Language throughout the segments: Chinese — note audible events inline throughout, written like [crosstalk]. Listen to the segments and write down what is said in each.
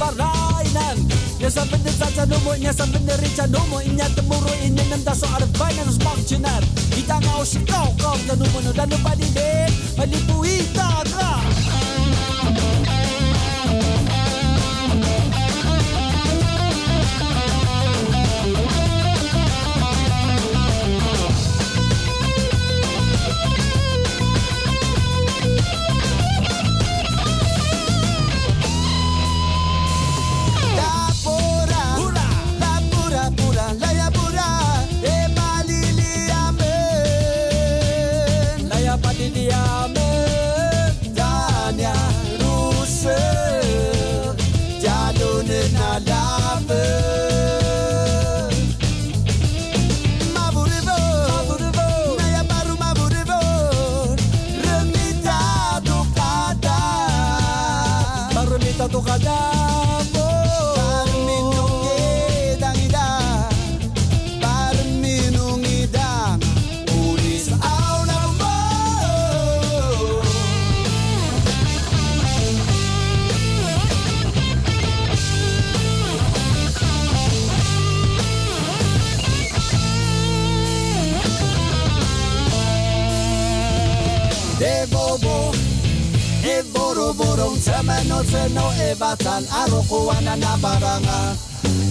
parainen. Je zou vinden dat je noemen, je zou vinden rietje noemen. In je te moeren, in je neemt dat zo aan de fijne, dus mag je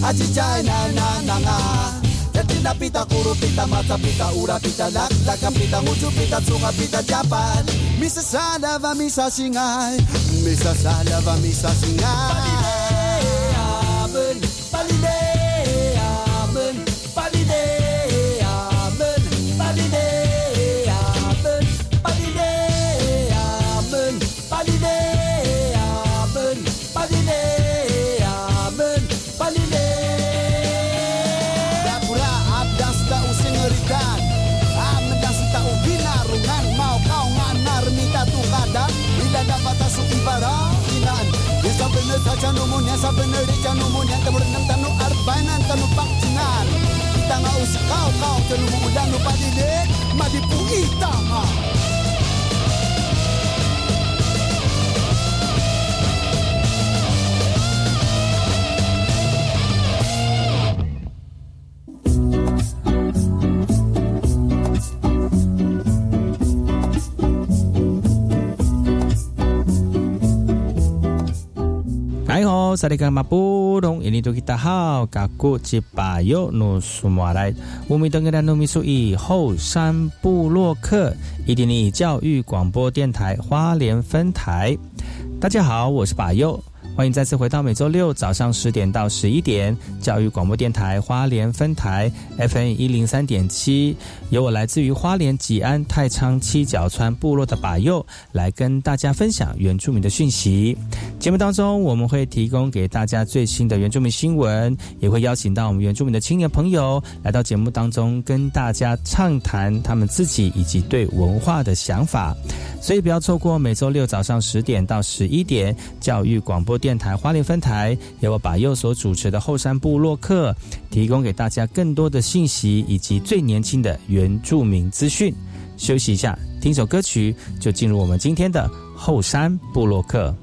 Achichay na na na nga Yatina pita kuru pita mata pita ura pita pita pita pita japan Misa salava misa singay Misa salava misa singay Penari di janu munian tebur nem tanu arbainan tanu pakcinan kita nggak usah kau kau telu mudan lupa didik madi pu itama ah. 萨利格马布隆，印尼多吉达好，嘎古吉巴尤努苏马来，乌米登格达努米苏以后山布洛克，伊甸尼教育广播电台花莲分台，大家好，我是巴尤。欢迎再次回到每周六早上十点到十一点，教育广播电台花莲分台 FM 一零三点七，由我来自于花莲吉安太仓七角川部落的把佑来跟大家分享原住民的讯息。节目当中，我们会提供给大家最新的原住民新闻，也会邀请到我们原住民的青年朋友来到节目当中，跟大家畅谈他们自己以及对文化的想法。所以不要错过每周六早上十点到十一点教育广播。电电台花莲分台，由我把右所主持的后山部落客，提供给大家更多的信息以及最年轻的原住民资讯。休息一下，听首歌曲，就进入我们今天的后山部落客。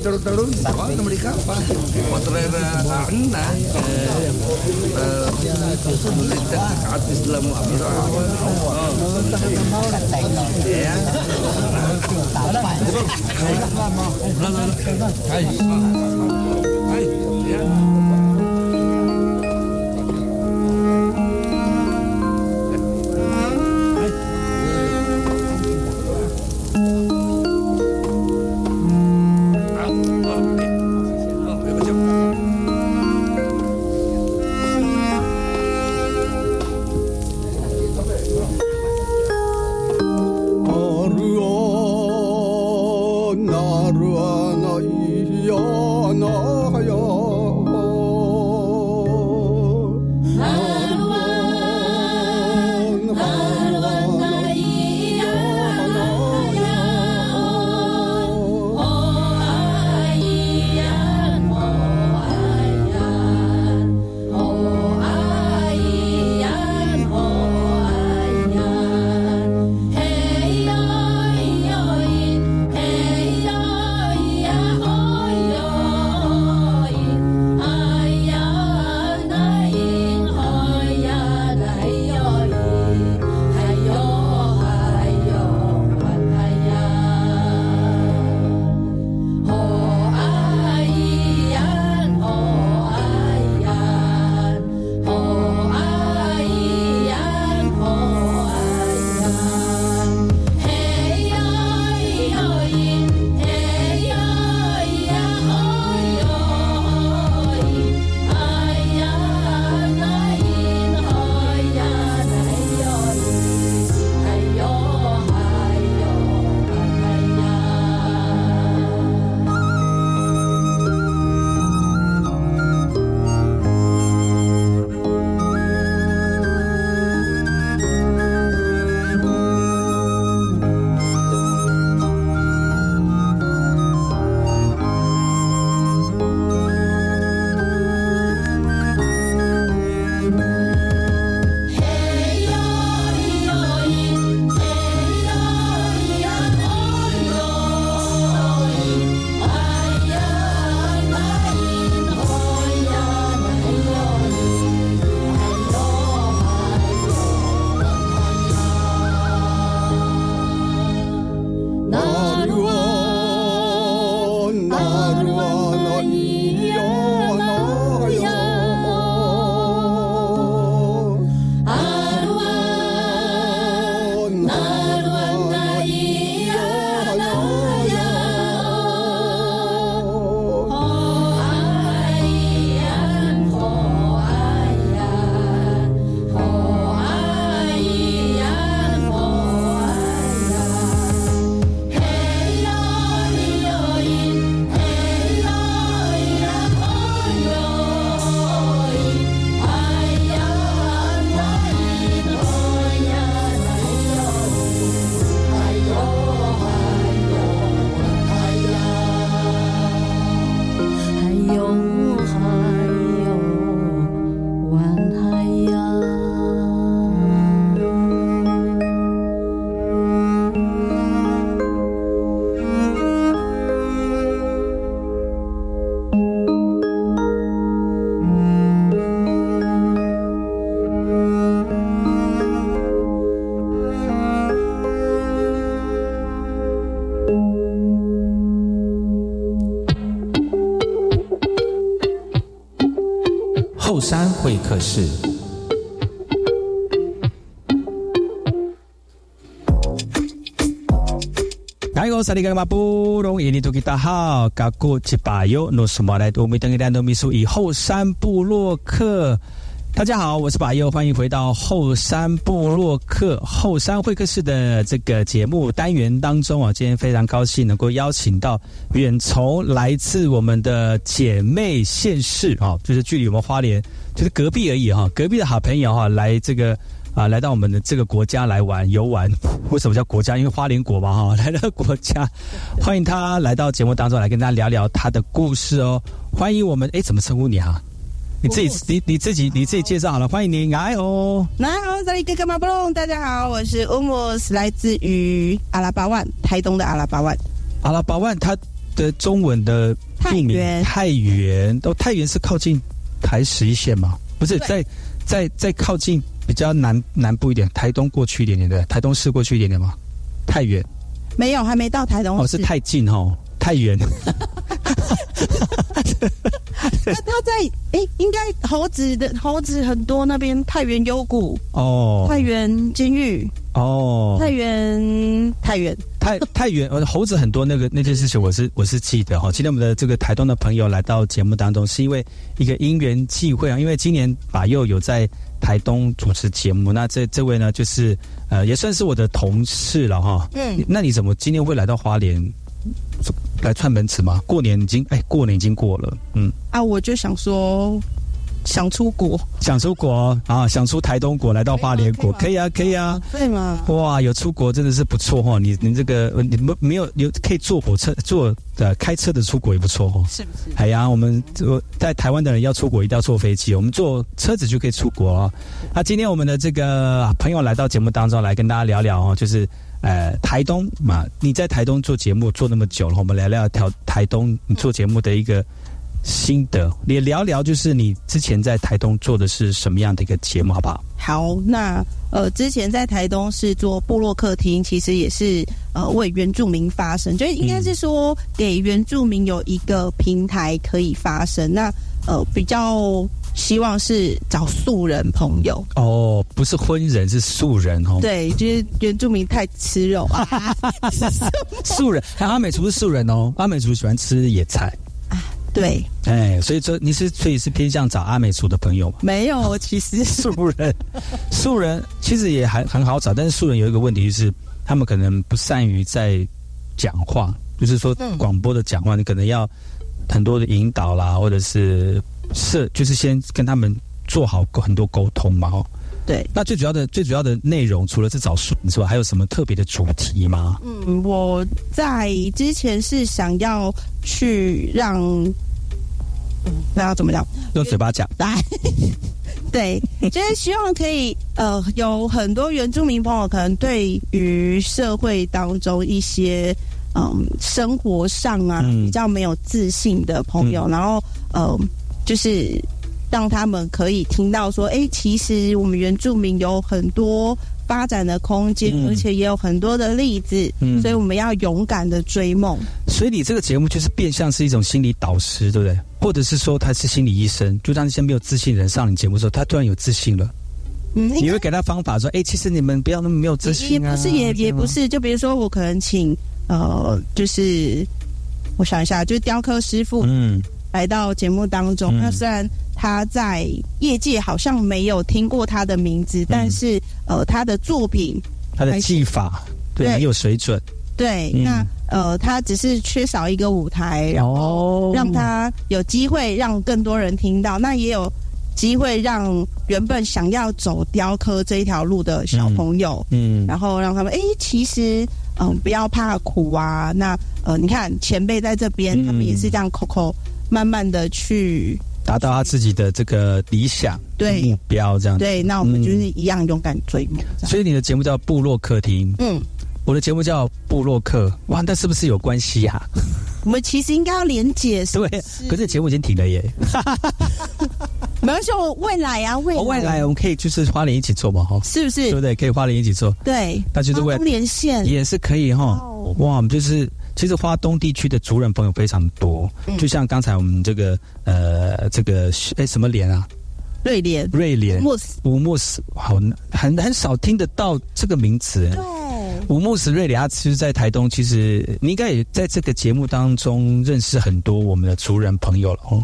turun-turun apa mereka apa potret anna sulit saat Islam terus. ya Lalu, lalu, 会客室。大家好，萨利格马布隆伊尼图吉达好，嘎古吉巴尤诺苏马来多米登伊兰诺米苏以后山部落客。大家好，我是巴佑，欢迎回到后山部落客后山会客室的这个节目单元当中啊。今天非常高兴能够邀请到远从来自我们的姐妹县市啊，就是距离我们花莲就是隔壁而已哈，隔壁的好朋友哈，来这个啊，来到我们的这个国家来玩游玩。为什么叫国家？因为花莲国嘛哈，[laughs] 来到国家，欢迎他来到节目当中来跟大家聊聊他的故事哦。欢迎我们，哎，怎么称呼你啊？你自己，你你自己，你自己介绍好了。欢迎你，哎哦，来哦，这里哥哥马布隆，大家好，我是乌姆斯，来自于阿拉巴万，台东的阿拉巴万。阿拉巴万，它的中文的太原，太原，哦，太原是靠近台十一线吗？不是，在在在靠近比较南南部一点，台东过去一点点对，台东市过去一点点吗？太远。没有，还没到台东哦，是太近哦，太远。[laughs] 那他在哎，应该猴子的猴子很多，那边太原幽谷。哦，太原监狱哦，太原太原太太原呃猴子很多，那个那件事情我是我是记得哈。今天我们的这个台东的朋友来到节目当中，是因为一个因缘际会啊，因为今年把佑有在台东主持节目，那这这位呢就是呃也算是我的同事了哈。嗯，那你怎么今天会来到花莲？来串门子吗？过年已经哎，过年已经过了，嗯啊，我就想说想出国，想出国啊，想出台东国，来到花莲国，可以啊，可以啊，对吗？哇，有出国真的是不错哈，你你这个你没没有有可以坐火车坐的开车的出国也不错哦，是不是？哎呀，我们在台湾的人要出国一定要坐飞机，我们坐车子就可以出国啊。那今天我们的这个朋友来到节目当中来跟大家聊聊哦，就是。呃，台东嘛，你在台东做节目做那么久了，我们聊聊台台东你做节目的一个心得，也聊聊就是你之前在台东做的是什么样的一个节目，好不好？好，那呃，之前在台东是做部落客厅，其实也是呃为原住民发声，就是应该是说给原住民有一个平台可以发声。那呃比较。希望是找素人朋友哦，不是婚人，是素人哦。对，就是原住民太吃肉啊。[laughs] [laughs] 素人，还有阿美族是素人哦。阿美族喜欢吃野菜啊。对，哎，所以说你是所以是偏向找阿美族的朋友吗？没有，其实 [laughs] 素人，素人其实也还很好找，但是素人有一个问题就是，他们可能不善于在讲话，就是说广播的讲话，你可能要很多的引导啦，或者是。是，就是先跟他们做好很多沟通嘛，哦，对。那最主要的、最主要的内容，除了是找书之外，还有什么特别的主题吗？嗯，我在之前是想要去让，那要怎么讲？用嘴巴讲。[laughs] 来，[laughs] 对，就是希望可以，呃，有很多原住民朋友可能对于社会当中一些，嗯，生活上啊比较没有自信的朋友，然后，呃。就是让他们可以听到说，哎，其实我们原住民有很多发展的空间，而且也有很多的例子，嗯所以我们要勇敢的追梦。所以你这个节目就是变相是一种心理导师，对不对？或者是说他是心理医生，就让那些没有自信的人上你节目的时候，他突然有自信了。嗯，你会给他方法说，哎，其实你们不要那么没有自信啊。也不是，也也不是。就比如说，我可能请呃，就是我想一下，就是雕刻师傅，嗯。来到节目当中，那虽然他在业界好像没有听过他的名字，但是呃，他的作品，他的技法对很有水准。对，那呃，他只是缺少一个舞台，然后让他有机会让更多人听到。那也有机会让原本想要走雕刻这一条路的小朋友，嗯，然后让他们哎，其实嗯，不要怕苦啊。那呃，你看前辈在这边，他们也是这样口口。慢慢的去达到他自己的这个理想对目标，这样对。那我们就是一样勇敢追梦。所以你的节目叫部落客厅，嗯，我的节目叫部落客，哇，那是不是有关系啊？[laughs] 我们其实应该要连接，对。可是节目已经停了耶。[laughs] 没关系，我未来啊，未来未来我们可以就是花莲一起做嘛，哈，是不是？对不对？可以花莲一起做，对。那就是未来连线也是可以哈。哇，我们就是。其实花东地区的族人朋友非常多，就像刚才我们这个呃这个哎什么莲啊，瑞莲。瑞莲。穆斯。乌穆斯，好很很少听得到这个名词。对，乌穆斯瑞莲，其实，在台东，其实你应该也在这个节目当中认识很多我们的族人朋友了哦。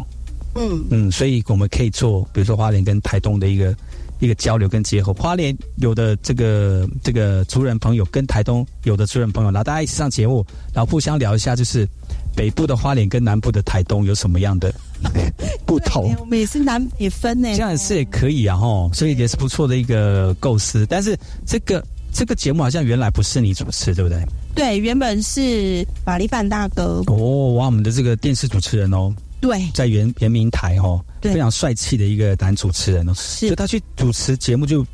嗯。嗯，所以我们可以做，比如说花莲跟台东的一个。一个交流跟结合，花莲有的这个这个族人朋友跟台东有的族人朋友，然后大家一起上节目，然后互相聊一下，就是北部的花莲跟南部的台东有什么样的 [laughs] 不同？我们也是南北分呢，这样是也可以啊，吼，所以也是不错的一个构思。但是这个这个节目好像原来不是你主持，对不对？对，原本是玛丽范大哥。哦，哇，我们的这个电视主持人哦，对，在圆圆明台哦，非常帅气的一个男主持人哦，是，就他去主持节目就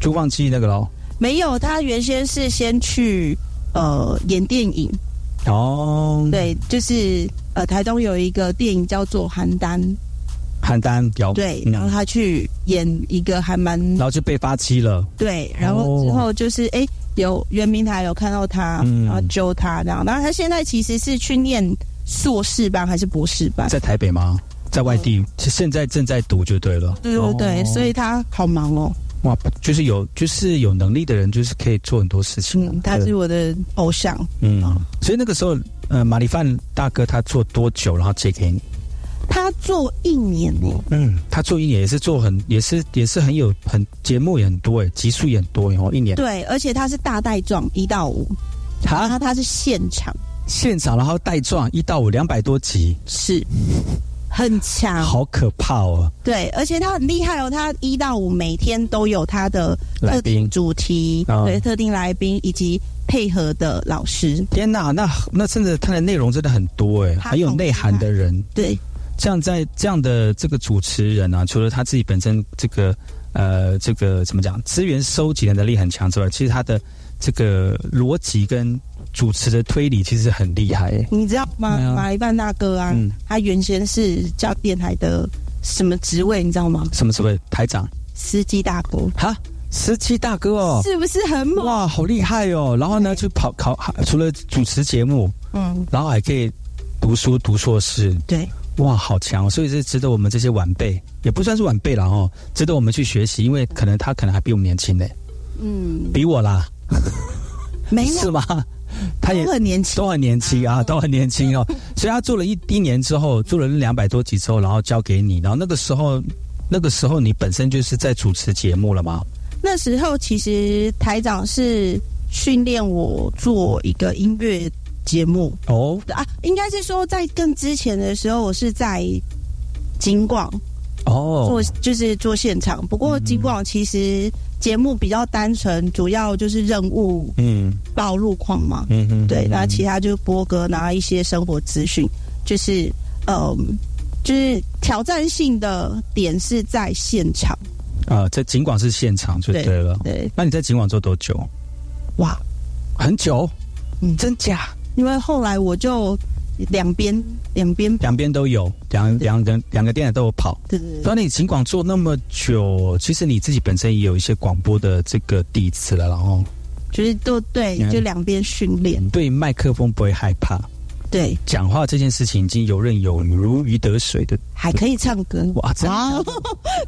就忘记那个喽。没有，他原先是先去呃演电影。哦，对，就是呃台东有一个电影叫做《邯郸》。邯郸有对，然后他去演一个还蛮，然后就被发妻了。对，然后之后就是哎，有圆明台有看到他，然后揪他这样。然后他现在其实是去念硕士班还是博士班？在台北吗？在外地？现在正在读就对了。对对对，所以他好忙哦。哇，就是有就是有能力的人，就是可以做很多事情。嗯，他是我的偶像。嗯，所以那个时候，呃，马里范大哥他做多久，然后借给你？他做一年呢，嗯，他做一年也是做很，也是也是很有很节目也很多哎，集数也很多哦，一年。对，而且他是大带状一到五，他他是现场，现场然后带状一到五两百多集，是很强，好可怕哦。对，而且他很厉害哦，他一到五每天都有他的特定主题，对，特定来宾以及配合的老师。天哪，那那甚至他的内容真的很多哎，很有内涵的人，对。这样在这样的这个主持人啊，除了他自己本身这个呃这个怎么讲资源收集的能力很强之外，其实他的这个逻辑跟主持的推理其实很厉害。你知道吗？马一半大哥啊，他原先是叫电台的什么职位？你知道吗？什么职位？台长？司机大哥？哈，司机大哥哦，是不是很猛？哇，好厉害哦！然后呢，就跑考，除了主持节目，嗯，然后还可以读书读硕士，对。哇，好强！所以是值得我们这些晚辈，也不算是晚辈了哦，值得我们去学习。因为可能他可能还比我们年轻呢，嗯，比我啦，没有 [laughs] 是吗？他也很年轻，都很年轻啊，都很年轻哦。[laughs] 所以他做了一一年之后，做了两百多集之后，然后交给你。然后那个时候，那个时候你本身就是在主持节目了吗？那时候其实台长是训练我做一个音乐。节目哦啊，应该是说在更之前的时候，我是在金广哦做就是做现场。不过金广其实节目比较单纯，主要就是任务嗯报路况嘛嗯嗯对，然后其他就是播歌，拿一些生活资讯，就是嗯就是挑战性的点是在现场啊，在尽管是现场就对了。对，那你在尽管做多久？哇，很久，嗯，真假？因为后来我就两边两边两边都有两两个两个电台都有跑。对对对。当你尽管做那么久，其实你自己本身也有一些广播的这个底子了，然后就是都对，就两边训练。对麦克风不会害怕。对，讲话这件事情已经游刃有余，如鱼得水的。还可以唱歌哇！哇，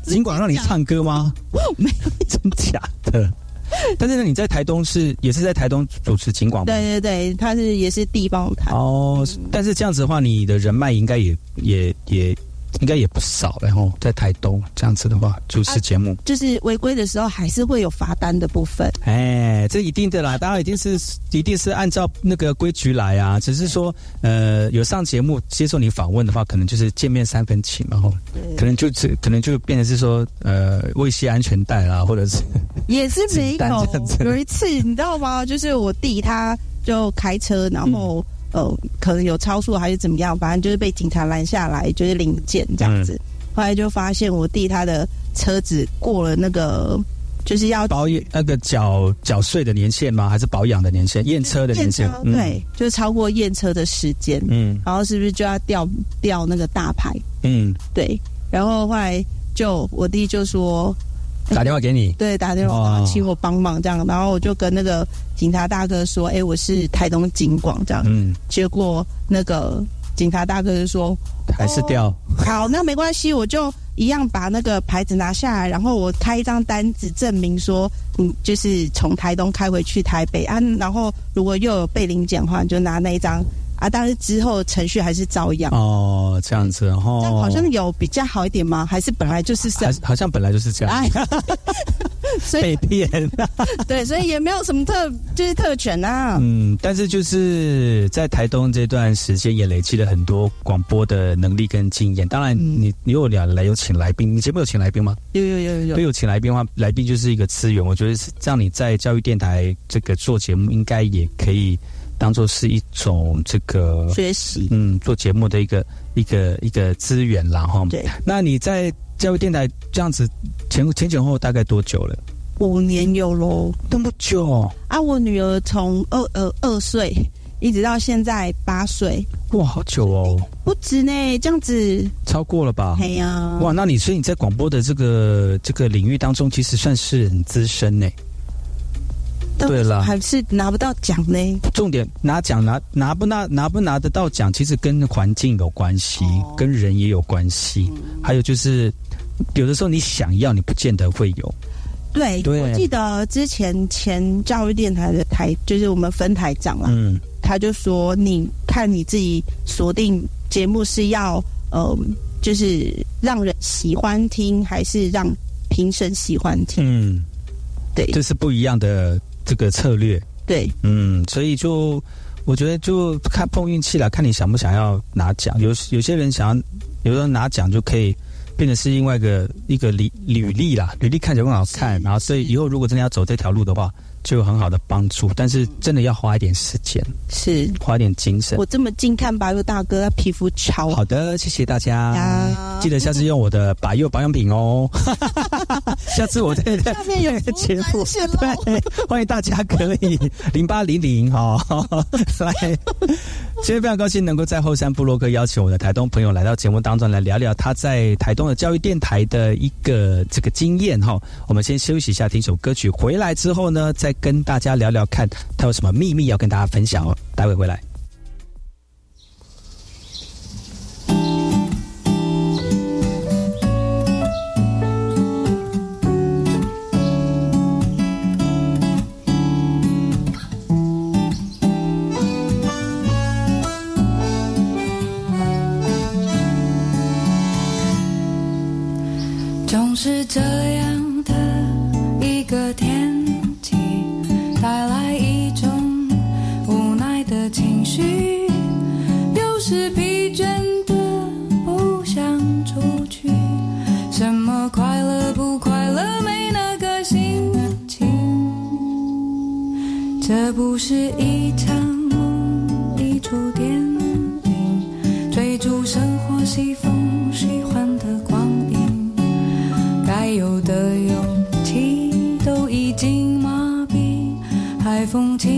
尽管让你唱歌吗？[laughs] 没有，真假的。[laughs] 但是呢，你在台东是也是在台东主持景广吗？对对对，他是也是地方台哦。但是这样子的话，你的人脉应该也也也。应该也不少，然后在台东这样子的话，主持节目就是违规的时候，还是会有罚单的部分。哎，这一定的啦，大家一定是一定是按照那个规矩来啊。只是说，呃，有上节目接受你访问的话，可能就是见面三分情，然后可能就是可能就变成是说，呃，未系安全带啦，或者是也是没有。有一次你知道吗？就是我弟他就开车，然后。呃，可能有超速还是怎么样，反正就是被警察拦下来，就是零件这样子。后来就发现我弟他的车子过了那个，就是要保养那个缴缴税的年限吗？还是保养的年限？验车的年限？对，就是超过验车的时间。嗯，然后是不是就要调调那个大牌？嗯，对。然后后来就我弟就说。打电话给你，对，打电话请我帮忙这样，然后我就跟那个警察大哥说：“哎，我是台东警广这样。”嗯，结果那个警察大哥就说：“还是掉。”好，那没关系，我就一样把那个牌子拿下来，然后我开一张单子证明说，嗯，就是从台东开回去台北啊。然后如果又有被领检的话，你就拿那一张啊，但是之后程序还是照样。哦，这样子哦，这样好像有比较好一点吗？还是本来就是这样？好像本来就是这样。哎，[laughs] 所以被骗。[laughs] 对，所以也没有什么特就是特权啊。嗯，但是就是在台东这段时间也累积了很多广播的能力跟经验。当然，你你有两来有请来宾，你节目有请来宾吗？有有有有。有请来宾的话，来宾就是一个资源。我觉得这样你在教育电台这个做节目，应该也可以。当做是一种这个学习，嗯，做节目的一个一个一个资源然后对，那你在教育电台这样子前前前后大概多久了？五年有喽，那么久啊！我女儿从二呃二岁一直到现在八岁，哇，好久哦！不止呢，这样子超过了吧？哎呀，哇，那你所以你在广播的这个这个领域当中，其实算是很资深呢。对了，还是拿不到奖呢。重点拿奖拿拿不拿拿不拿得到奖，其实跟环境有关系，跟人也有关系。还有就是，有的时候你想要，你不见得会有。对，我记得之前前教育电台的台，就是我们分台长啦，嗯，他就说，你看你自己锁定节目是要，呃，就是让人喜欢听，还是让评审喜欢听？嗯，对，这是不一样的。这个策略对，嗯，所以就我觉得就看碰运气了，看你想不想要拿奖。有有些人想要，有人拿奖就可以变得是另外一个一个履履历啦，履历看起来更好看。然后，所以以后如果真的要走这条路的话。就有很好的帮助，但是真的要花一点时间，是花一点精神。我这么近看白佑大哥，他皮肤超好的，谢谢大家，记得下次用我的白佑保养品哦。[laughs] 下次我在 [laughs] 下面有 [laughs] 节目，对，欢迎大家可以零八零零哈来。今天非常高兴能够在后山部落克邀请我的台东朋友来到节目当中来聊聊他在台东的教育电台的一个这个经验哈。我们先休息一下，听首歌曲，回来之后呢，再跟大家聊聊看他有什么秘密要跟大家分享哦。待会回来。是这样这不是一场梦，一出电影，追逐生活西风。虚幻的光影。该有的勇气都已经麻痹，海风轻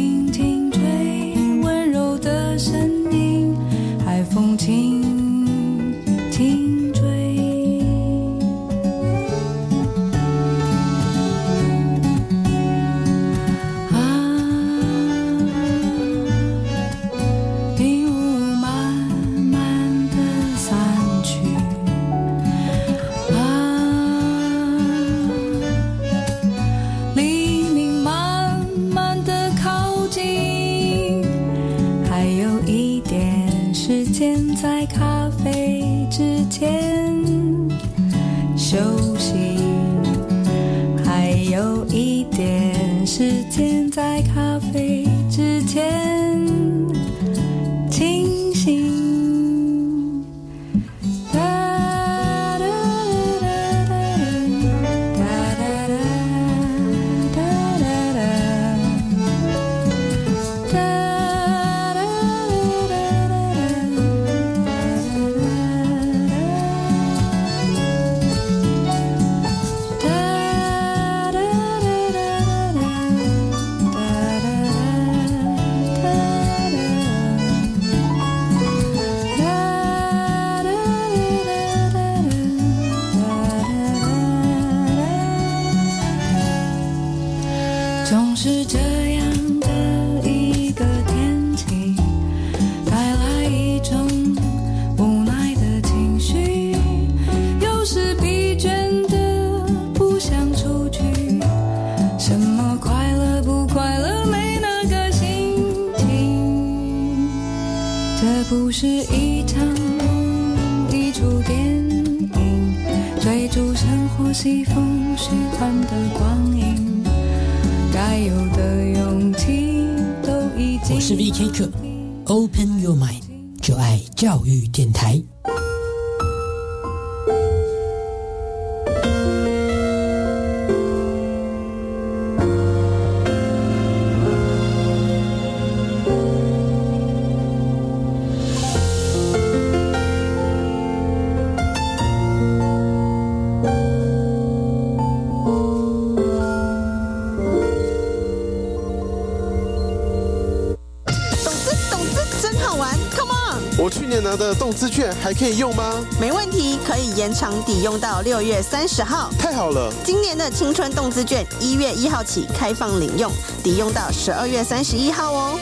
资券还可以用吗？没问题，可以延长抵用到六月三十号。太好了！今年的青春动资券一月一号起开放领用，抵用到十二月三十一号哦。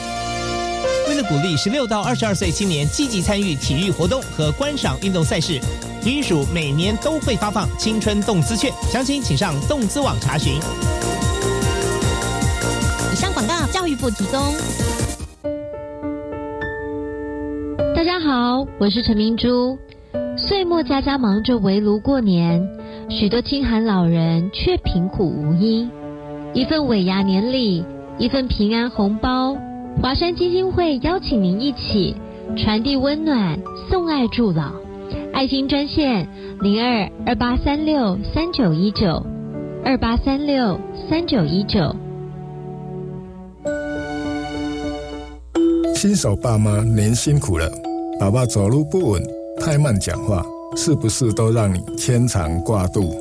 为了鼓励十六到二十二岁青年积极参与体育活动和观赏运动赛事，体育署每年都会发放青春动资券，详情请上动资网查询。以上广告，教育部提供。大家好，我是陈明珠。岁末家家忙着围炉过年，许多清寒老人却贫苦无依。一份尾牙年礼，一份平安红包，华山基金会邀请您一起传递温暖，送爱助老。爱心专线零二二八三六三九一九二八三六三九一九。新手爸妈您辛苦了，宝宝走路不稳，太慢讲话，是不是都让你牵肠挂肚？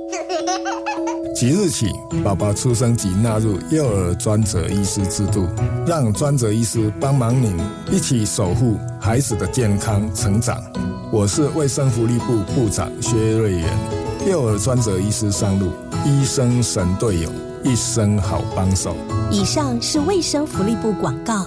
[laughs] 即日起，宝宝出生即纳入幼儿专责医师制度，让专责医师帮忙您一起守护孩子的健康成长。我是卫生福利部部长薛瑞元，幼儿专责医师上路，医生神队友，一生好帮手。以上是卫生福利部广告。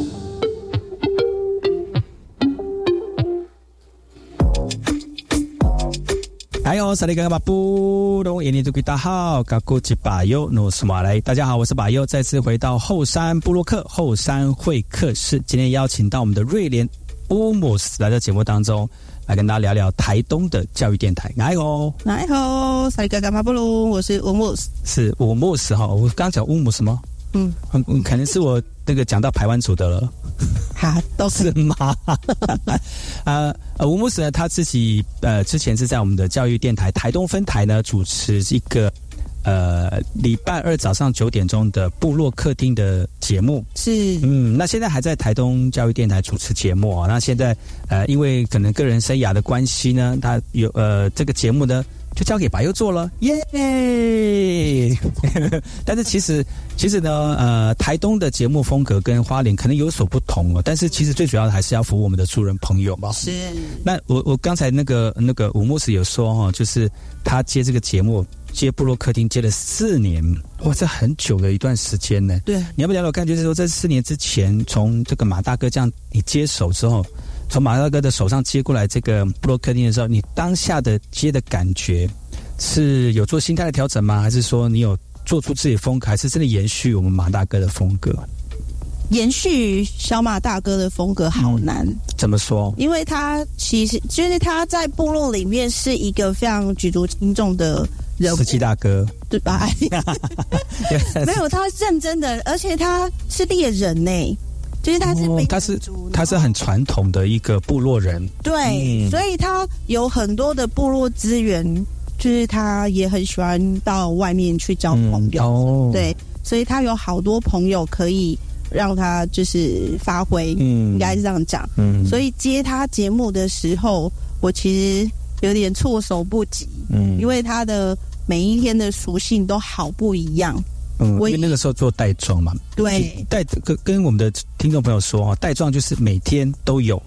萨利格巴布隆，印尼族大好，嘎古吉巴尤努斯马来。大家好，我是巴尤，再次回到后山部落克后山会客室。今天邀请到我们的瑞莲乌姆斯来到节目当中，来跟大家聊聊台东的教育电台。哎呦，来好，萨利格嘎巴布隆，我是乌姆斯，是乌姆斯哈。我刚讲乌姆斯吗？嗯，嗯，可能是我那个讲到排湾族的了。哈，都是吗？呃 [laughs] 呃，吴牧师呢，他自己呃之前是在我们的教育电台台东分台呢主持一个呃礼拜二早上九点钟的部落客厅的节目。是，嗯，那现在还在台东教育电台主持节目啊。那现在呃，因为可能个人生涯的关系呢，他有呃这个节目呢。就交给白优做了，耶！[laughs] 但是其实，其实呢，呃，台东的节目风格跟花莲可能有所不同哦。但是其实最主要的还是要服务我们的主人朋友嘛。是。那我我刚才那个那个吴牧师有说哈，就是他接这个节目接部落客厅接了四年，哇，这很久的一段时间呢。对。你要不了解我感觉是说，在四年之前，从这个马大哥这样你接手之后。从马大哥的手上接过来这个布洛克丁的时候，你当下的接的感觉是有做心态的调整吗？还是说你有做出自己风格，还是真的延续我们马大哥的风格？延续小马大哥的风格好难，怎么说？因为他其实就是他在部落里面是一个非常举足轻重的人物，十七大哥对吧？[laughs] [laughs] [laughs] 没有，他认真的，而且他是猎人呢。就是他是、哦，他是他是很传统的一个部落人，对，嗯、所以他有很多的部落资源，就是他也很喜欢到外面去交朋友，嗯、哦，对，所以他有好多朋友可以让他就是发挥，嗯，应该是这样讲，嗯，所以接他节目的时候，我其实有点措手不及，嗯，因为他的每一天的属性都好不一样。嗯，因为那个时候做带状嘛，对带跟跟我们的听众朋友说哦，带状就是每天都有。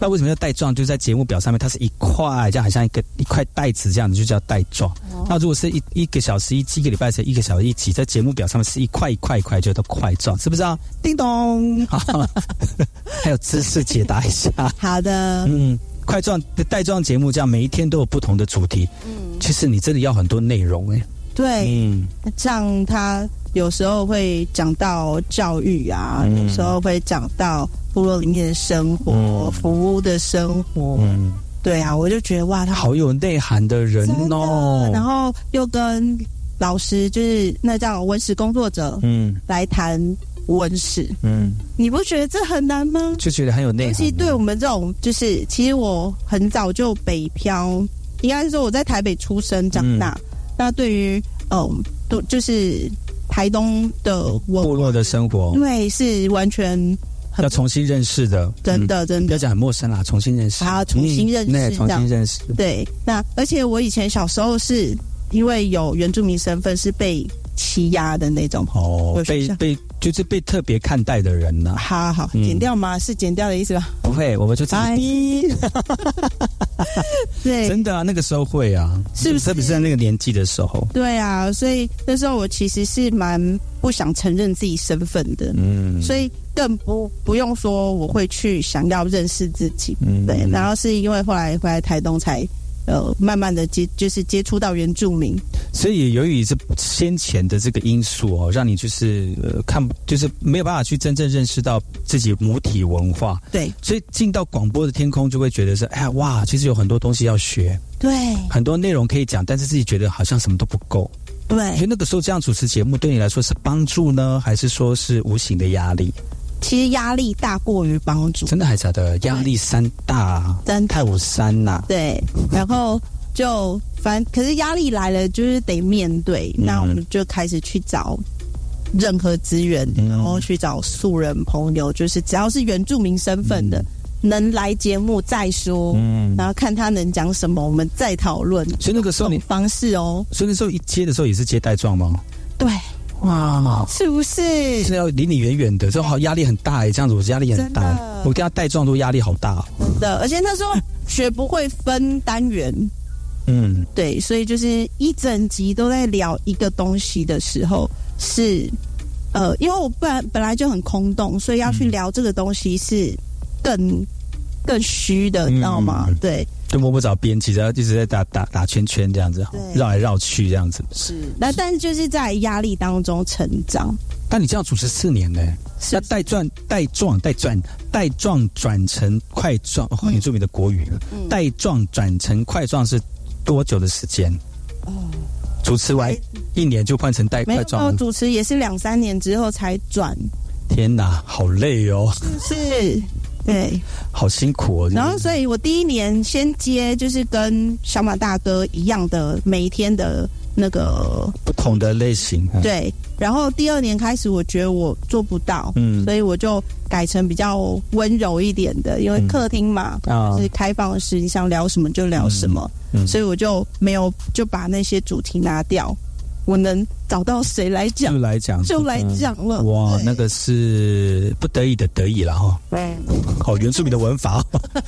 那为什么要带状？就是在节目表上面，它是一块，这样好像一个一块带子这样子，就叫带状。那如果是一一个小时一集，一个礼拜是一个小时一集，在节目表上面是一块一块一块，就叫块状，是不是啊？叮咚，[laughs] 好，还有知识解答一下。[laughs] 好的，嗯，块状带状节目这样，每一天都有不同的主题。嗯，其实你真的要很多内容哎。对，嗯，像他有时候会讲到教育啊，嗯有时候会讲到部落里面的生活、嗯服务的生活。嗯，对啊，我就觉得哇，他好有内涵的人哦。然后又跟老师，就是那叫文史工作者，嗯来谈文史，嗯，你不觉得这很难吗？就觉得很有内涵。尤其对我们这种，就是其实我很早就北漂，应该是说我在台北出生长大。那对于嗯，都就是台东的部落的生活，对，是完全要重新认识的，真的真的不要讲很陌生啦，重新认识，啊，重新认识，对，重新认识。对，那而且我以前小时候是因为有原住民身份，是被欺压的那种哦，被被就是被特别看待的人呢。好好，嗯剪掉吗？是剪掉的意思吧？不会，我们就哎，[laughs] [laughs] 对，真的啊，那个时候会啊，是不是？特别是在那个年纪的时候，对啊，所以那时候我其实是蛮不想承认自己身份的，嗯，所以更不不用说我会去想要认识自己，嗯。对，然后是因为后来回来台东才。呃，慢慢的接就是接触到原住民，所以由于这先前的这个因素哦，让你就是呃看就是没有办法去真正认识到自己母体文化，对，所以进到广播的天空就会觉得是哎呀哇，其实有很多东西要学，对，很多内容可以讲，但是自己觉得好像什么都不够，对，所以那个时候这样主持节目对你来说是帮助呢，还是说是无形的压力？其实压力大过于帮助，真的还假的？压力山大，真太武山呐、对，然后就反，可是压力来了，就是得面对。嗯那我们就开始去找任何资源，嗯然后去找素人朋友，就是只要是原住民身份的，能来节目再说，嗯然后看他能讲什么，我们再讨论。所以那个时候你方式哦，所以那时候一接的时候也是接带状吗？对，哇，是不是？是要离你远远的，这好压力很大哎，这样子我压力很大，我跟他带状都压力好大、哦。真的，而且那时候学不会分单元，嗯，对，所以就是一整集都在聊一个东西的时候，是呃，因为我本来本来就很空洞，所以要去聊这个东西是更更虚的，你知道吗？对，就摸不着边，其实一直在打打打圈圈这样子，绕来绕去这样子。是，那但是就是在压力当中成长。但你这样主持四年呢？那带状、带状、带转、带状转成块状，哦，原住民的国语，带状转成块状是多久的时间？哦，主持完一年就换成带没有块状，主持也是两三年之后才转，天哪，好累哦，是，对。好辛苦哦。然后，所以我第一年先接就是跟小马大哥一样的每一天的那个不同的类型，嗯。对，然后第二年开始，我觉得我做不到，嗯。所以我就改成比较温柔一点的，因为客厅嘛，啊。就是开放式，你想聊什么就聊什么，嗯。所以我就没有就把那些主题拿掉，我能找到谁来讲就来讲，就来讲了，哇，那个是不得已的得意了哈。对，好原住民的文法，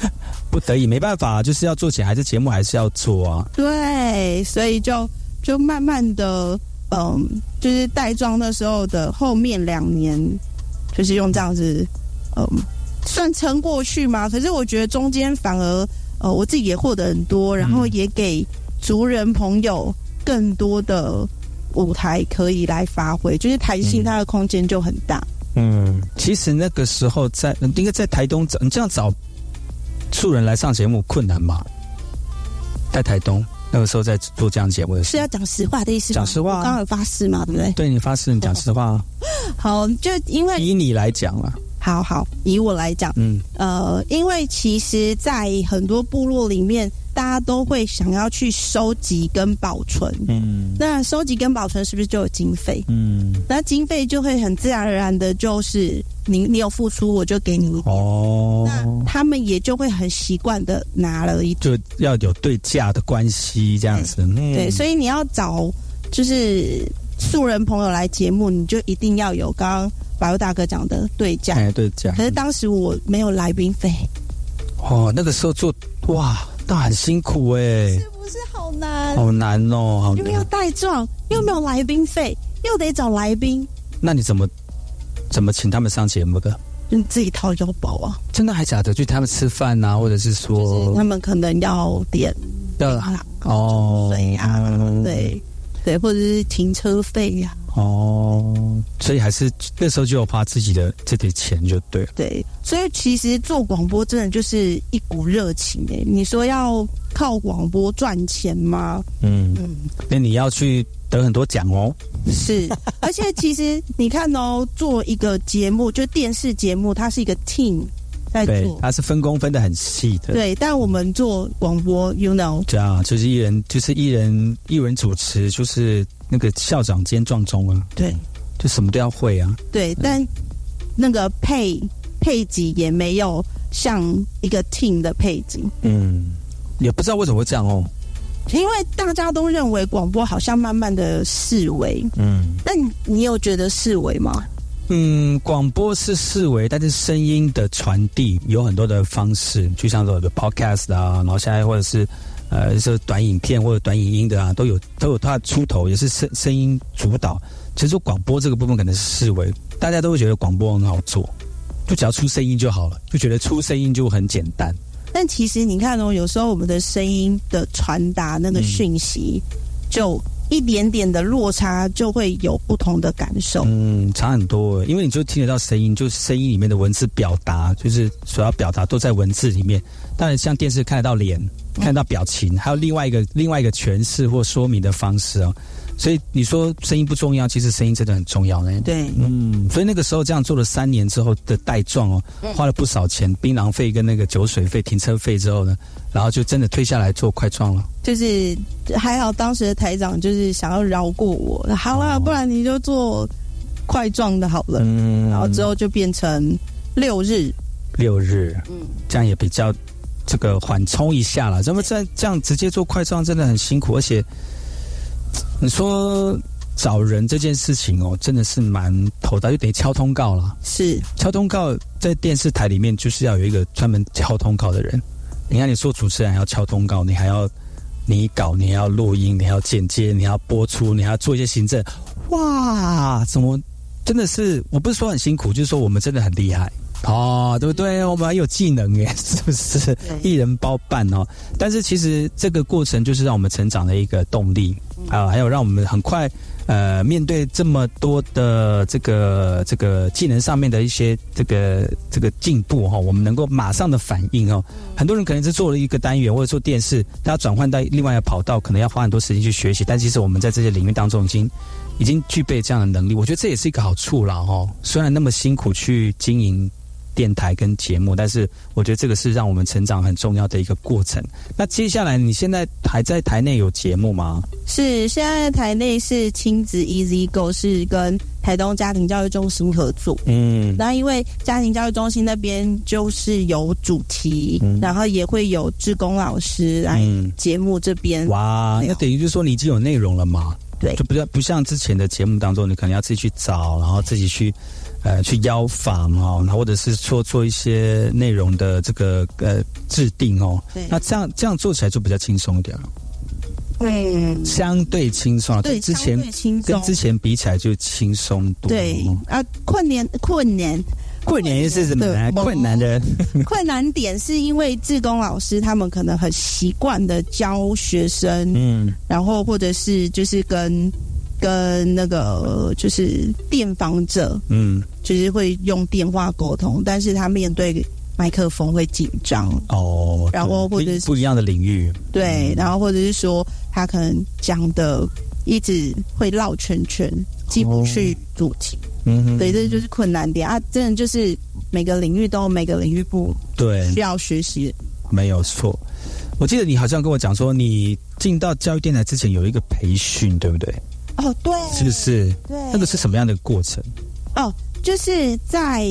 [laughs] 不得已没办法，就是要做起来，这节目还是要做啊。对，所以就就慢慢的，嗯，就是带妆的时候的后面两年，就是用这样子，嗯，算撑过去嘛。可是我觉得中间反而，呃，我自己也获得很多，然后也给族人朋友更多的舞台可以来发挥，就是弹性它的空间就很大。嗯，其实那个时候在应该在台东找你这样找素人来上节目困难吗？在台东那个时候在做这样节目的，是要讲实话的意思？讲实话刚刚有发誓嘛，对不对？对你发誓，你讲实话。好，就因为以你来讲啊，好好，以我来讲，嗯，呃，因为其实，在很多部落里面，大家都会想要去收集跟保存。嗯那收集跟保存是不是就有经费？嗯，那经费就会很自然而然的，就是你你有付出，我就给你一点。哦，那他们也就会很习惯的拿了一就要有对价的关系这样子。嗯对，所以你要找就是素人朋友来节目，你就一定要有刚刚百佑大哥讲的对价。哎，对价。可是当时我没有来宾费。哦，那个时候做哇，那很辛苦哎，是不是好难？好难哦，好难。又要带状，又没有来宾费，又得找来宾。那你怎么怎么请他们上节目的？你自己掏腰包啊！真的还假的？就他们吃饭呐，或者是说他们可能要点要哦，对啊，对对，或者是停车费呀。哦，所以还是那时候就有花自己的这点钱就对了。对，所以其实做广播真的就是一股热情诶。你说要靠广播赚钱吗？嗯嗯，那你要去得很多奖哦。是，而且其实你看哦，做一个节目，就电视节目，它是一个 team 在做，它是分工分的很细的。对，但我们做广播，you know，这样就是一人就是一人一人主持，就是那个校长兼撞钟啊。对，就什么都要会啊。对，但那个配配给也没有像一个 team 的配给。嗯，也不知道为什么会这样哦。因为大家都认为广播好像慢慢的式微，嗯，那你有觉得式微吗？嗯，广播是四维，但是声音的传递有很多的方式，就像说的 podcast 啊，然后现在或者是呃，是短影片或者短影音的啊，都有都有它出头，也是声声音主导。其实广播这个部分可能是四维，大家都会觉得广播很好做，就只要出声音就好了，就觉得出声音就很简单。但其实你看哦，有时候我们的声音的传达那个讯息，就一点点的落差，就会有不同的感受。嗯，差很多，因为你就听得到声音，就是声音里面的文字表达，就是所要表达都在文字里面。当然，像电视看得到脸，看得到表情，还有另外一个另外一个诠释或说明的方式哦。所以你说声音不重要，其实声音真的很重要呢。对，嗯，所以那个时候这样做了三年之后的带状哦，花了不少钱，槟榔费跟那个酒水费、停车费之后呢，然后就真的退下来做快创了。就是还好当时的台长就是想要饶过我，好了，不然你就做快撞的好了。嗯，然后之后就变成六日，六日，嗯，这样也比较这个缓冲一下了。怎么这这样直接做快撞真的很辛苦，而且。你说找人这件事情哦，真的是蛮头大，就等于敲通告了。是敲通告，在电视台里面就是要有一个专门敲通告的人。你看，你做主持人还要敲通告，你还要你搞，你要录音，你要剪接，你要播出，你还要做一些行政。哇，怎么真的是？我不是说很辛苦，就是说我们真的很厉害。哦，对不对？我们还有技能耶，是不是？一人包办哦。但是其实这个过程就是让我们成长的一个动力啊，还有让我们很快呃面对这么多的这个这个技能上面的一些这个这个进步哈，我们能够马上的反应哦。很多人可能是做了一个单元或者做电视，他转换到另外一个跑道，可能要花很多时间去学习。但其实我们在这些领域当中已经已经具备这样的能力，我觉得这也是一个好处了哈。虽然那么辛苦去经营。电台跟节目，但是我觉得这个是让我们成长很重要的一个过程。那接下来，你现在还在台内有节目吗？是，现在台内是亲子 Easy Go，是跟台东家庭教育中心合作。嗯，那因为家庭教育中心那边就是有主题，然后也会有志工老师来节目这边。哇，那等于就是说你已经有内容了嘛？对，就不像不像之前的节目当中，你可能要自己去找，然后自己去。呃，去邀访哦，或者是做做一些内容的这个呃制定哦，那这样这样做起来就比较轻松一点了。嗯，相对轻松，对之前跟之前比起来就轻松多。对啊，困难困难困难是什么？困难的 [laughs] 困难点是因为志工老师他们可能很习惯的教学生，嗯，然后或者是就是跟。跟那个就是电访者，嗯，就是会用电话沟通，但是他面对麦克风会紧张。哦，然后或者是不一样的领域，对，然后或者是说他可能讲的一直会绕圈圈，进不去主题，嗯，对，这就是困难点。啊，真的就是每个领域都有每个领域不对。需要学习，没有错。我记得你好像跟我讲说，你进到教育电台之前有一个培训，对不对？哦，对，是不是？对，那个是什么样的过程？哦，就是在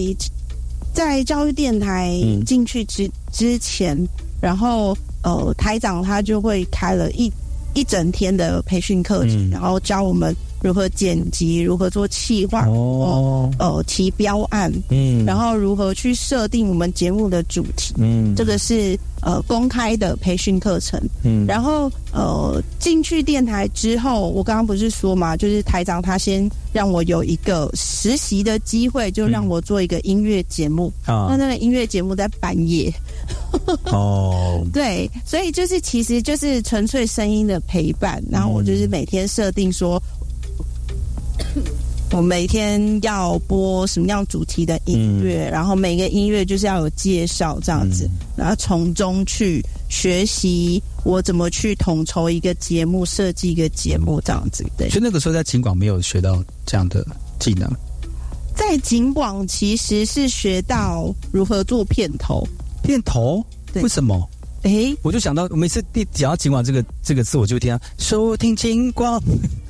在教育电台进去之之前，然后呃，台长他就会开了一一整天的培训课程，然后教我们如何剪辑，如何做企划，哦，呃，提标案，嗯，然后如何去设定我们节目的主题，嗯，这个是呃公开的培训课程，嗯，然后呃进去电台之后，我刚刚不是说嘛，就是台长他先让我有一个实习的机会，就让我做一个音乐节目。啊，那那个音乐节目在半夜，哦，[laughs] 对，所以就是其实就是纯粹声音的陪伴，然后我就是每天设定说。[coughs] 我每天要播什么样主题的音乐，然后每个音乐就是要有介绍这样子，然后从中去学习我怎么去统筹一个节目、设计一个节目这样子。对，所以那个时候在景广没有学到这样的技能，在景广其实是学到如何做片头。片头？为什么？哎，我就想到每次第讲到景广这个这个字，我就听收听景广。[laughs]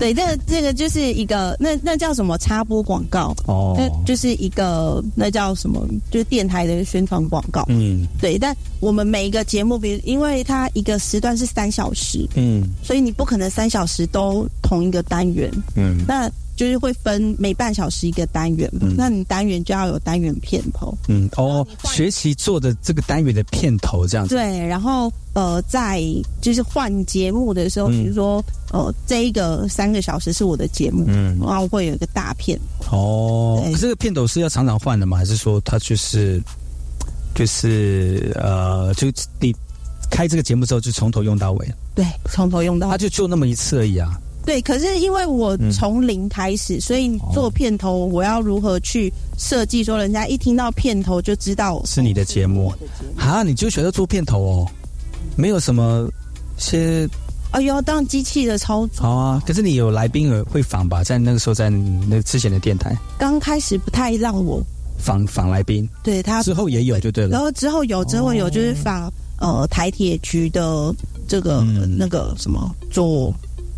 对，这这个就是一个那那叫什么插播广告哦，那就是一个那叫什么，就是电台的宣传广告。嗯，对。但我们每一个节目，比如因为它一个时段是三小时，嗯，所以你不可能三小时都同一个单元。嗯，那。就是会分每半小时一个单元，那你单元就要有单元片头。嗯，哦，学习做的这个单元的片头这样子。对，然后呃，在就是换节目的时候，比如说呃，这一个三个小时是我的节目，嗯，然后会有一个大片。哦，这个片头是要常常换的吗？还是说它就是就是呃，就你开这个节目之后就从头用到尾？对，从头用到尾，它就就那么一次而已啊。对，可是因为我从零开始，所以做片头，我要如何去设计？说人家一听到片头就知道是你的节目啊？你就选择做片头哦？没有什么些？哎呦，当机器的操作好啊！可是你有来宾会访吧？在那个时候，在那之前的电台，刚开始不太让我访访来宾，对他之后也有就对了。然后之后有，之后有就是访呃台铁局的这个那个什么做。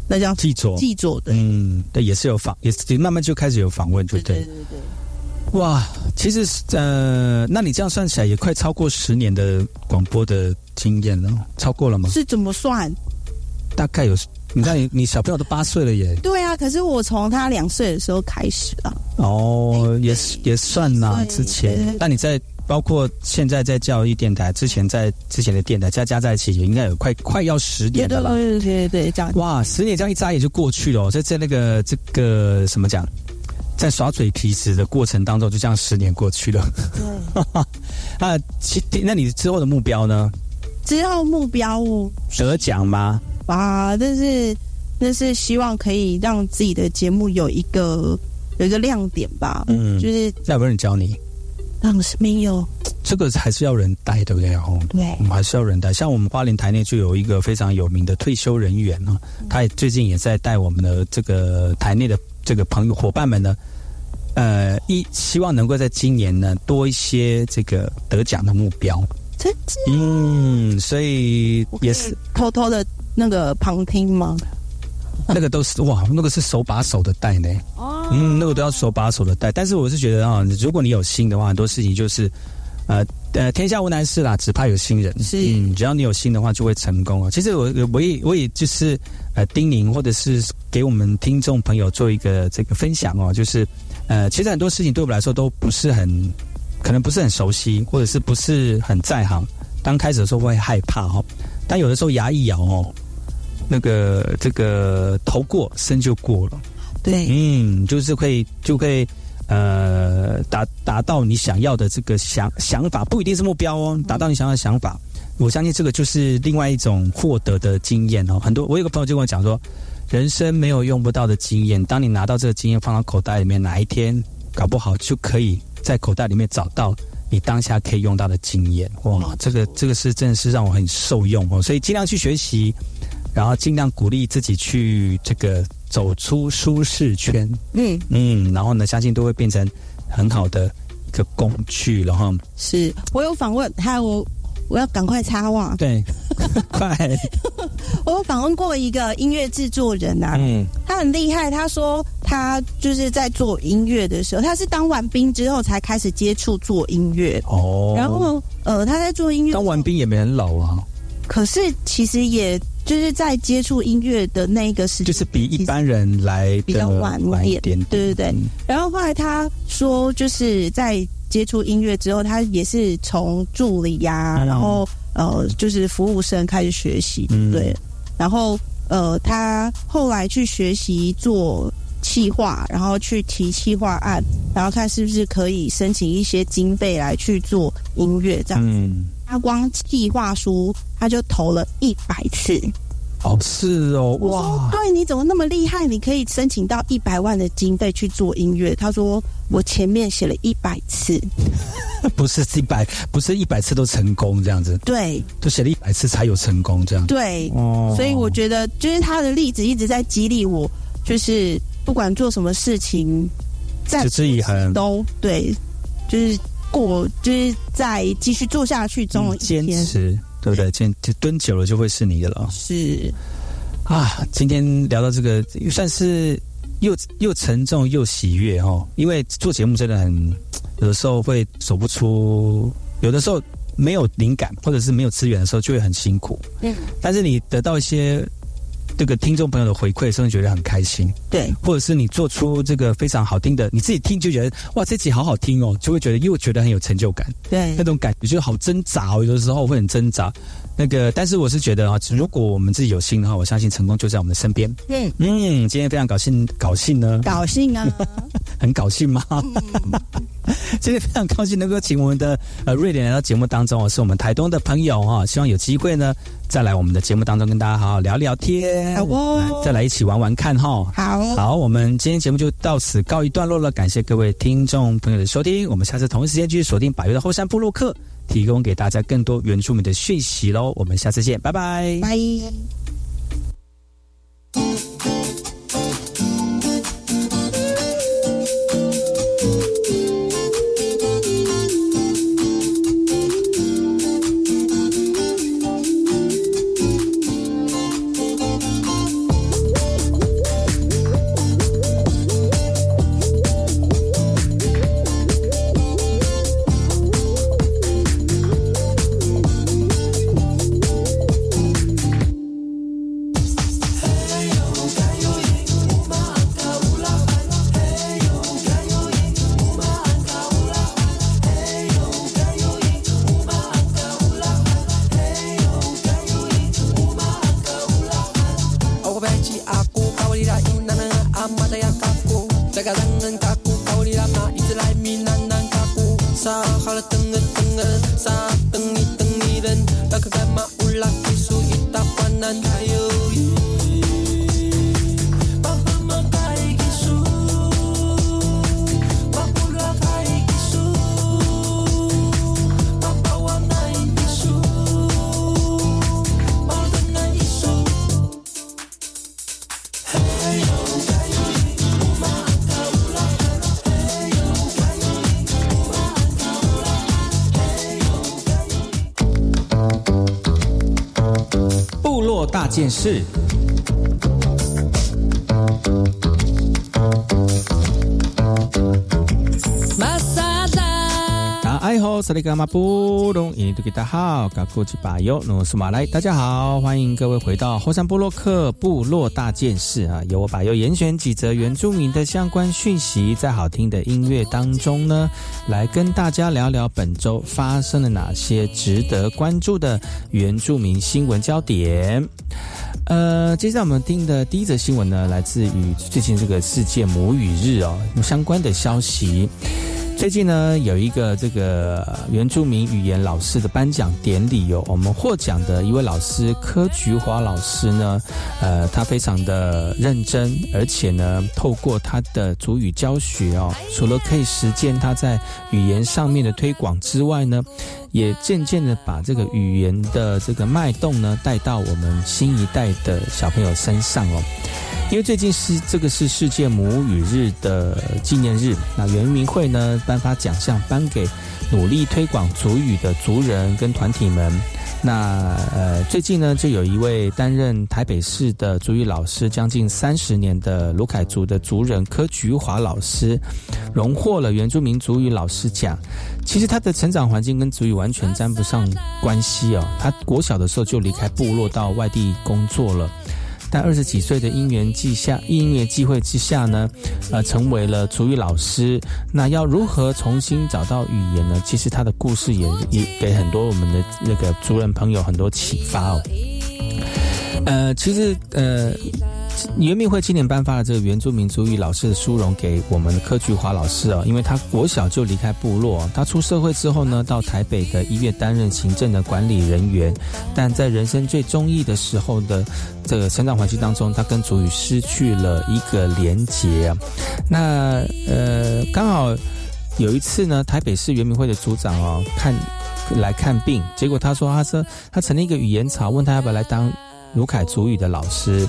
那叫记者，记者的，嗯，对，也是有访，也是慢慢就开始有访问，就对，对对对。哇，其实呃，那你这样算起来也快超过十年的广播的经验了，超过了吗？是怎么算？大概有，你看你你小朋友都八岁了耶。对啊，可是我从他两岁的时候开始了。哦，也是也算呐，之前。那你在？包括现在在教育电台，之前在之前的电台加加在一起，也应该有快快要十年了吧？对对对对，哇，十年这样一眨眼就过去了。在在那个这个什么讲，在耍嘴皮子的过程当中，就这样十年过去了。对，[laughs] 啊，其那你之后的目标呢？之后目标得奖吗？啊，但是但是希望可以让自己的节目有一个有一个亮点吧。嗯，就是要不有人教你。当时没有，这个还是要人带，对不对？哦，对，我们还是要人带。像我们花莲台内就有一个非常有名的退休人员呢，他也最近也在带我们的这个台内的这个朋友伙伴们呢，呃，一希望能够在今年呢多一些这个得奖的目标。真嗯，所以也是偷偷的那个旁听吗？那个都是哇，那个是手把手的带呢。哦，嗯，那个都要手把手的带。但是我是觉得啊，如果你有心的话，很多事情就是，呃呃，天下无难事啦，只怕有心人。是，嗯，只要你有心的话，就会成功啊。其实我我也我也就是呃叮咛，或者是给我们听众朋友做一个这个分享哦，就是呃，其实很多事情对我们来说都不是很可能不是很熟悉，或者是不是很在行。刚开始的时候会害怕哈，但有的时候牙一咬哦。那个这个头过身就过了，对，嗯，就是会就会呃达达到你想要的这个想想法，不一定是目标哦，达到你想要的想法，我相信这个就是另外一种获得的经验哦。很多我有个朋友就跟我讲说，人生没有用不到的经验，当你拿到这个经验放到口袋里面，哪一天搞不好就可以在口袋里面找到你当下可以用到的经验。哇，这个这个是真的是让我很受用哦，所以尽量去学习。然后尽量鼓励自己去这个走出舒适圈，嗯。嗯，然后呢，相信都会变成很好的一个工具了哈。是。我有访问，还有我我要赶快插话，对，[laughs] 快。[laughs] 我有访问过一个音乐制作人呐，嗯，他很厉害，他说他就是在做音乐的时候，他是当完兵之后才开始接触做音乐。哦，然后呃，他在做音乐，当完兵也没很老啊。可是其实也就是在接触音乐的那一个时间，就是比一般人来比较晚一点，对对对。然后后来他说，就是在接触音乐之后，他也是从助理呀，然后呃，就是服务生开始学习，对。然后呃，他后来去学习做企划，然后去提企划案，然后看是不是可以申请一些经费来去做音乐这样子。他光计划书他就投了一百次，哦，是哦，哇！对，你怎么那么厉害？你可以申请到一百万的经费去做音乐。他说我前面写了一百次，[laughs] 不是一百，不是一百次都成功这样子，对，都写了一百次才有成功这样，对，哦，所以我觉得就是他的例子一直在激励我，就是不管做什么事情，持之以恒都对，就是。过就是在继续做下去中坚持，对不对？今就蹲久了就会是你的了。是啊，今天聊到这个，算是又又沉重又喜悦哦。因为做节目真的很，有的时候会走不出，有的时候没有灵感或者是没有资源的时候，就会很辛苦。嗯，但是你得到一些。这个听众朋友的回馈，甚至觉得很开心。对，或者是你做出这个非常好听的，你自己听就觉得哇，这集好好听哦，就会觉得又觉得很有成就感。对，那种感觉就好挣扎哦，有的时候会很挣扎。那个，但是我是觉得啊，如果我们自己有心的话，我相信成功就在我们的身边。嗯嗯，今天非常高兴，高兴呢？高兴啊，[laughs] 很高兴吗？[laughs] 今天非常高兴能够请我们的呃瑞典来到节目当中，是我们台东的朋友哈，希望有机会呢再来我们的节目当中跟大家好好聊聊天，好哦，再来一起玩玩看哈。好，好，我们今天节目就到此告一段落了，感谢各位听众朋友的收听，我们下次同一时间继续锁定百月的后山部落客。提供给大家更多原住民的讯息喽，我们下次见，拜拜，拜。做大件事。萨利格马布隆，印尼多吉达好，嘎古吉巴尤努苏马来，大家好，欢迎各位回到后山部落克部落大件事啊！由我把又严选几则原住民的相关讯息，在好听的音乐当中呢，来跟大家聊聊本周发生了哪些值得关注的原住民新闻焦点。呃，接下来我们听的第一则新闻呢，来自于最近这个世界母语日哦相关的消息。最近呢，有一个这个原住民语言老师的颁奖典礼有我们获奖的一位老师柯菊华老师呢，呃，他非常的认真，而且呢，透过他的主语教学哦，除了可以实践他在语言上面的推广之外呢，也渐渐的把这个语言的这个脉动呢带到我们新一代的小朋友身上哦。因为最近是这个是世界母语日的纪念日，那原民会呢颁发奖项颁给努力推广族语的族人跟团体们。那呃，最近呢，就有一位担任台北市的族语老师将近三十年的卢凯族的族人柯菊华老师，荣获了原住民族语老师奖。其实他的成长环境跟族语完全沾不上关系哦，他国小的时候就离开部落到外地工作了。在二十几岁的因缘际下，因缘际会之下呢，呃，成为了主语老师。那要如何重新找到语言呢？其实他的故事也也给很多我们的那个族人朋友很多启发哦。呃，其实呃。原民会今年颁发了这个原住民族语老师的殊荣给我们柯菊华老师哦，因为他国小就离开部落，他出社会之后呢，到台北的医院担任行政的管理人员，但在人生最中意的时候的这个成长环境当中，他跟族语失去了一个连结啊。那呃，刚好有一次呢，台北市原民会的组长哦看来看病，结果他说他说他成立一个语言草，问他要不要来当。卢凯族语的老师，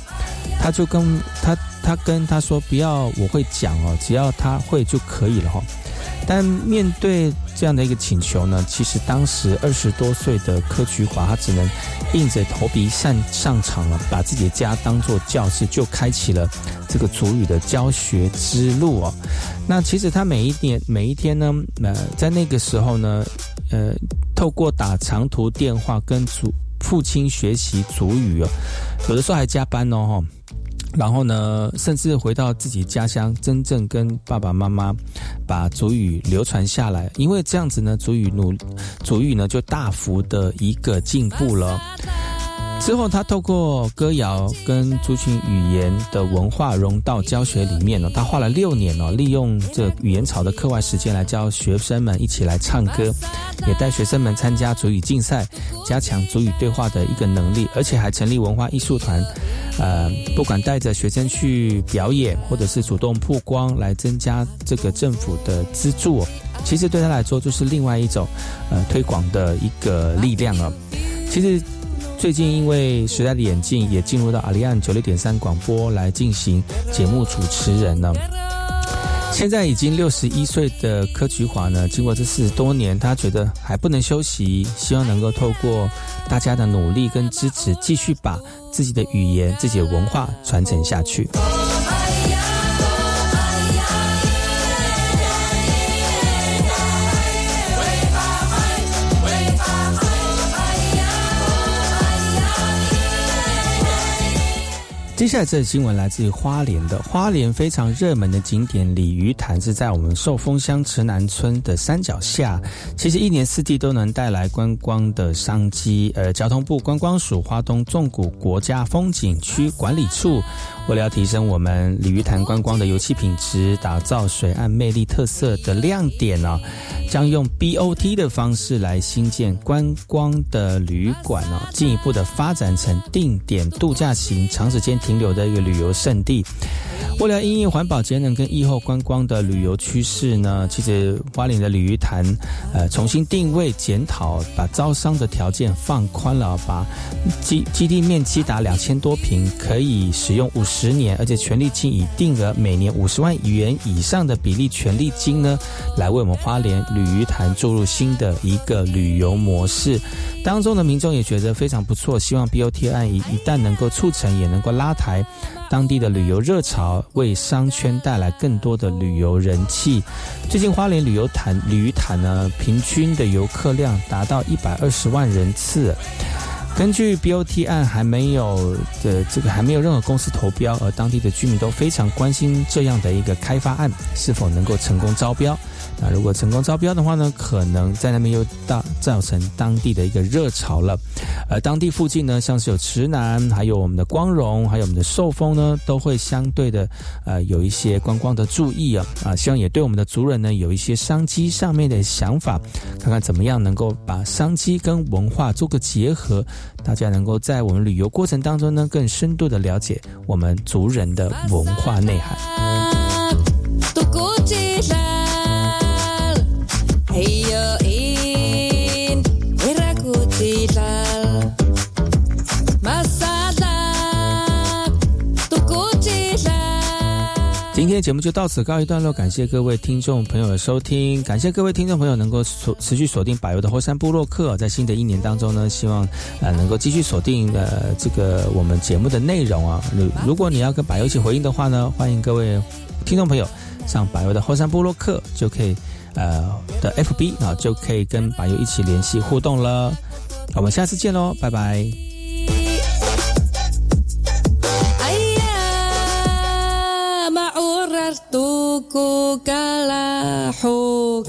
他就跟他他跟他说不要我会讲哦，只要他会就可以了哈。但面对这样的一个请求呢，其实当时二十多岁的柯菊华，他只能硬着头皮上上场了，把自己的家当做教室，就开启了这个主语的教学之路哦。那其实他每一年每一天呢，呃，在那个时候呢，呃，透过打长途电话跟主。父亲学习主语哦，有的时候还加班哦，哈。然后呢，甚至回到自己家乡，真正跟爸爸妈妈把祖语流传下来。因为这样子呢，祖语努祖语呢就大幅的一个进步了。之后，他透过歌谣跟族群语言的文化融到教学里面呢。他花了六年哦，利用这语言草的课外时间来教学生们一起来唱歌，也带学生们参加族语竞赛，加强族语对话的一个能力，而且还成立文化艺术团。呃，不管带着学生去表演，或者是主动曝光来增加这个政府的资助，其实对他来说就是另外一种呃推广的一个力量了。其实。最近因为时代的眼镜，也进入到阿里安九六点三广播来进行节目主持人呢。现在已经六十一岁的柯菊华呢，经过这四十多年，他觉得还不能休息，希望能够透过大家的努力跟支持，继续把自己的语言、自己的文化传承下去。接下来这新闻来自于花莲的花莲非常热门的景点鲤鱼潭是在我们寿丰乡池南村的山脚下，其实一年四季都能带来观光的商机。呃交通部观光署花东纵谷国家风景区管理处。为了要提升我们鲤鱼潭观光的油气品质，打造水岸魅力特色的亮点呢，将用 BOT 的方式来新建观光的旅馆哦，进一步的发展成定点度假型、长时间停留的一个旅游胜地。为了应应环保节能跟疫后观光的旅游趋势呢，其实花莲的鲤鱼潭，呃，重新定位检讨，把招商的条件放宽了，把基基地面积达两千多平，可以使用五十十年，而且权利金以定额每年五十万元以上的比例权利金呢，来为我们花莲鲤鱼潭注入新的一个旅游模式。当中的民众也觉得非常不错，希望 BOT 案一一旦能够促成，也能够拉抬当地的旅游热潮。为商圈带来更多的旅游人气。最近花莲旅游潭旅鱼潭呢，平均的游客量达到一百二十万人次。根据 BOT 案还没有的这个还没有任何公司投标，而当地的居民都非常关心这样的一个开发案是否能够成功招标。那如果成功招标的话呢，可能在那边又大造成当地的一个热潮了。而当地附近呢，像是有池南，还有我们的光荣，还有我们的寿丰呢，都会相对的呃有一些观光的注意啊啊，希望也对我们的族人呢有一些商机上面的想法，看看怎么样能够把商机跟文化做个结合，大家能够在我们旅游过程当中呢更深度的了解我们族人的文化内涵。今天节目就到此告一段落，感谢各位听众朋友的收听，感谢各位听众朋友能够锁持续锁定百油的后山部落客，在新的一年当中呢，希望呃能够继续锁定呃这个我们节目的内容啊。如如果你要跟百油一起回应的话呢，欢迎各位听众朋友上百油的后山部落客就可以呃的 FB 啊，就可以跟百油一起联系互动了。我们下次见喽，拜拜。hartuko kalahoko.